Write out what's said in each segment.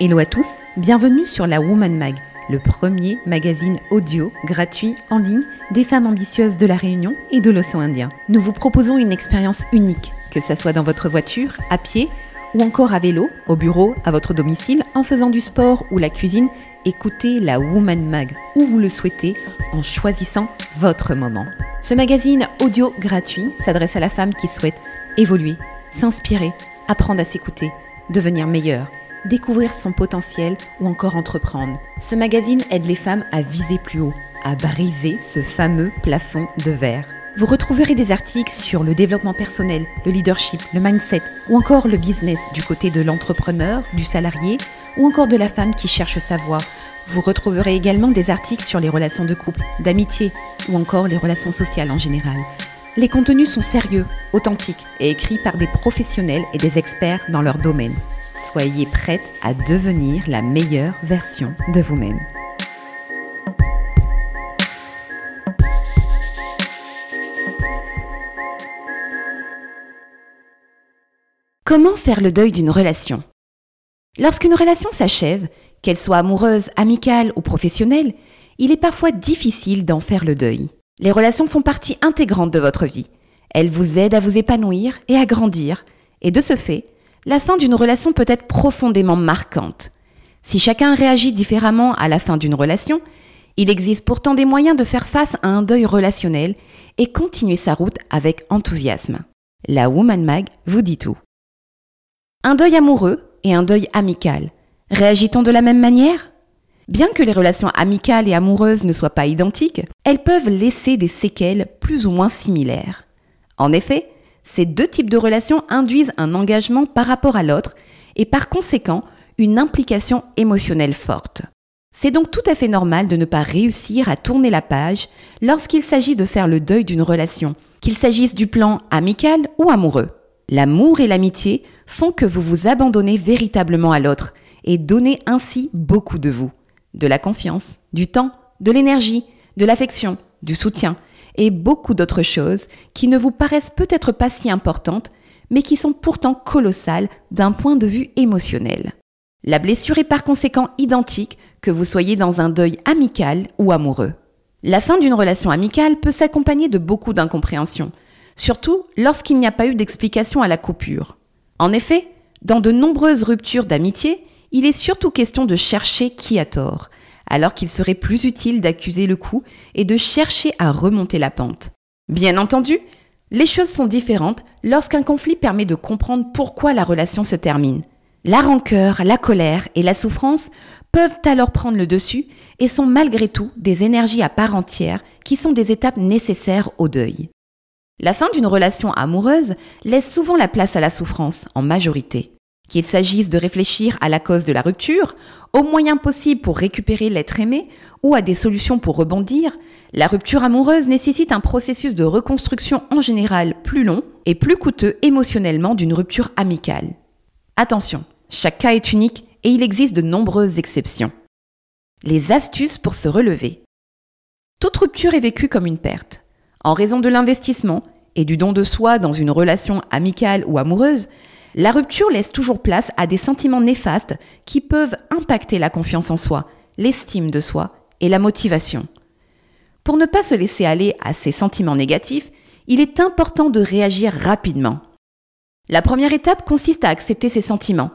Hello à tous, bienvenue sur la Woman Mag, le premier magazine audio gratuit en ligne des femmes ambitieuses de la Réunion et de l'océan Indien. Nous vous proposons une expérience unique, que ce soit dans votre voiture, à pied ou encore à vélo, au bureau, à votre domicile, en faisant du sport ou la cuisine. Écoutez la Woman Mag où vous le souhaitez en choisissant votre moment. Ce magazine audio gratuit s'adresse à la femme qui souhaite évoluer, s'inspirer, apprendre à s'écouter, devenir meilleure découvrir son potentiel ou encore entreprendre. Ce magazine aide les femmes à viser plus haut, à briser ce fameux plafond de verre. Vous retrouverez des articles sur le développement personnel, le leadership, le mindset ou encore le business du côté de l'entrepreneur, du salarié ou encore de la femme qui cherche sa voie. Vous retrouverez également des articles sur les relations de couple, d'amitié ou encore les relations sociales en général. Les contenus sont sérieux, authentiques et écrits par des professionnels et des experts dans leur domaine. Soyez prête à devenir la meilleure version de vous-même. Comment faire le deuil d'une relation? Lorsqu'une relation s'achève, qu'elle soit amoureuse, amicale ou professionnelle, il est parfois difficile d'en faire le deuil. Les relations font partie intégrante de votre vie. Elles vous aident à vous épanouir et à grandir, et de ce fait, la fin d'une relation peut être profondément marquante. Si chacun réagit différemment à la fin d'une relation, il existe pourtant des moyens de faire face à un deuil relationnel et continuer sa route avec enthousiasme. La Woman Mag vous dit tout. Un deuil amoureux et un deuil amical. Réagit-on de la même manière? Bien que les relations amicales et amoureuses ne soient pas identiques, elles peuvent laisser des séquelles plus ou moins similaires. En effet, ces deux types de relations induisent un engagement par rapport à l'autre et par conséquent une implication émotionnelle forte. C'est donc tout à fait normal de ne pas réussir à tourner la page lorsqu'il s'agit de faire le deuil d'une relation, qu'il s'agisse du plan amical ou amoureux. L'amour et l'amitié font que vous vous abandonnez véritablement à l'autre et donnez ainsi beaucoup de vous. De la confiance, du temps, de l'énergie, de l'affection, du soutien, et beaucoup d'autres choses qui ne vous paraissent peut-être pas si importantes, mais qui sont pourtant colossales d'un point de vue émotionnel. La blessure est par conséquent identique que vous soyez dans un deuil amical ou amoureux. La fin d'une relation amicale peut s'accompagner de beaucoup d'incompréhension, surtout lorsqu'il n'y a pas eu d'explication à la coupure. En effet, dans de nombreuses ruptures d'amitié, il est surtout question de chercher qui a tort, alors qu'il serait plus utile d'accuser le coup et de chercher à remonter la pente. Bien entendu, les choses sont différentes lorsqu'un conflit permet de comprendre pourquoi la relation se termine. La rancœur, la colère et la souffrance peuvent alors prendre le dessus et sont malgré tout des énergies à part entière qui sont des étapes nécessaires au deuil. La fin d'une relation amoureuse laisse souvent la place à la souffrance en majorité. Qu'il s'agisse de réfléchir à la cause de la rupture, aux moyens possibles pour récupérer l'être aimé ou à des solutions pour rebondir, la rupture amoureuse nécessite un processus de reconstruction en général plus long et plus coûteux émotionnellement d'une rupture amicale. Attention, chaque cas est unique et il existe de nombreuses exceptions. Les astuces pour se relever. Toute rupture est vécue comme une perte. En raison de l'investissement et du don de soi dans une relation amicale ou amoureuse, la rupture laisse toujours place à des sentiments néfastes qui peuvent impacter la confiance en soi, l'estime de soi et la motivation. Pour ne pas se laisser aller à ces sentiments négatifs, il est important de réagir rapidement. La première étape consiste à accepter ces sentiments.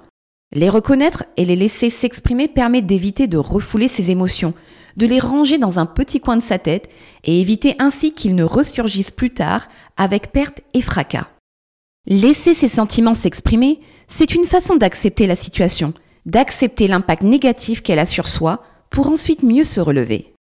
Les reconnaître et les laisser s'exprimer permet d'éviter de refouler ses émotions, de les ranger dans un petit coin de sa tête et éviter ainsi qu'ils ne ressurgissent plus tard avec perte et fracas. Laisser ses sentiments s'exprimer, c'est une façon d'accepter la situation, d'accepter l'impact négatif qu'elle a sur soi pour ensuite mieux se relever.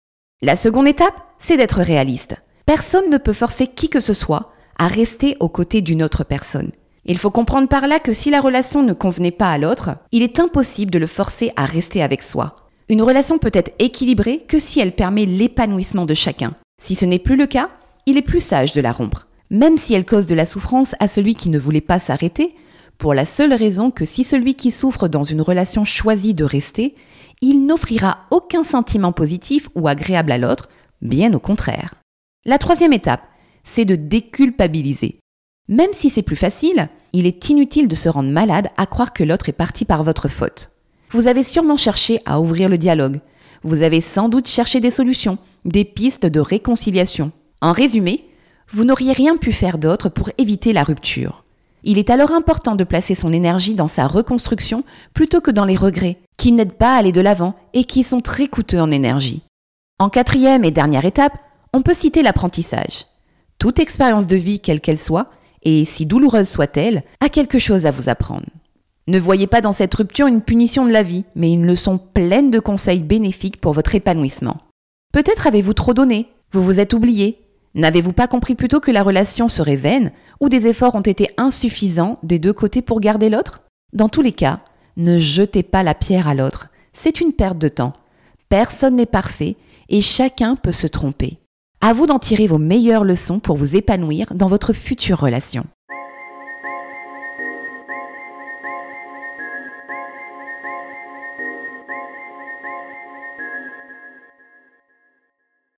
La seconde étape, c'est d'être réaliste. Personne ne peut forcer qui que ce soit à rester aux côtés d'une autre personne. Il faut comprendre par là que si la relation ne convenait pas à l'autre, il est impossible de le forcer à rester avec soi. Une relation peut être équilibrée que si elle permet l'épanouissement de chacun. Si ce n'est plus le cas, il est plus sage de la rompre même si elle cause de la souffrance à celui qui ne voulait pas s'arrêter, pour la seule raison que si celui qui souffre dans une relation choisit de rester, il n'offrira aucun sentiment positif ou agréable à l'autre, bien au contraire. La troisième étape, c'est de déculpabiliser. Même si c'est plus facile, il est inutile de se rendre malade à croire que l'autre est parti par votre faute. Vous avez sûrement cherché à ouvrir le dialogue. Vous avez sans doute cherché des solutions, des pistes de réconciliation. En résumé, vous n'auriez rien pu faire d'autre pour éviter la rupture. Il est alors important de placer son énergie dans sa reconstruction plutôt que dans les regrets, qui n'aident pas à aller de l'avant et qui sont très coûteux en énergie. En quatrième et dernière étape, on peut citer l'apprentissage. Toute expérience de vie, quelle qu'elle soit, et si douloureuse soit-elle, a quelque chose à vous apprendre. Ne voyez pas dans cette rupture une punition de la vie, mais une leçon pleine de conseils bénéfiques pour votre épanouissement. Peut-être avez-vous trop donné, vous vous êtes oublié, N'avez-vous pas compris plutôt que la relation serait vaine ou des efforts ont été insuffisants des deux côtés pour garder l'autre? Dans tous les cas, ne jetez pas la pierre à l'autre. C'est une perte de temps. Personne n'est parfait et chacun peut se tromper. À vous d'en tirer vos meilleures leçons pour vous épanouir dans votre future relation.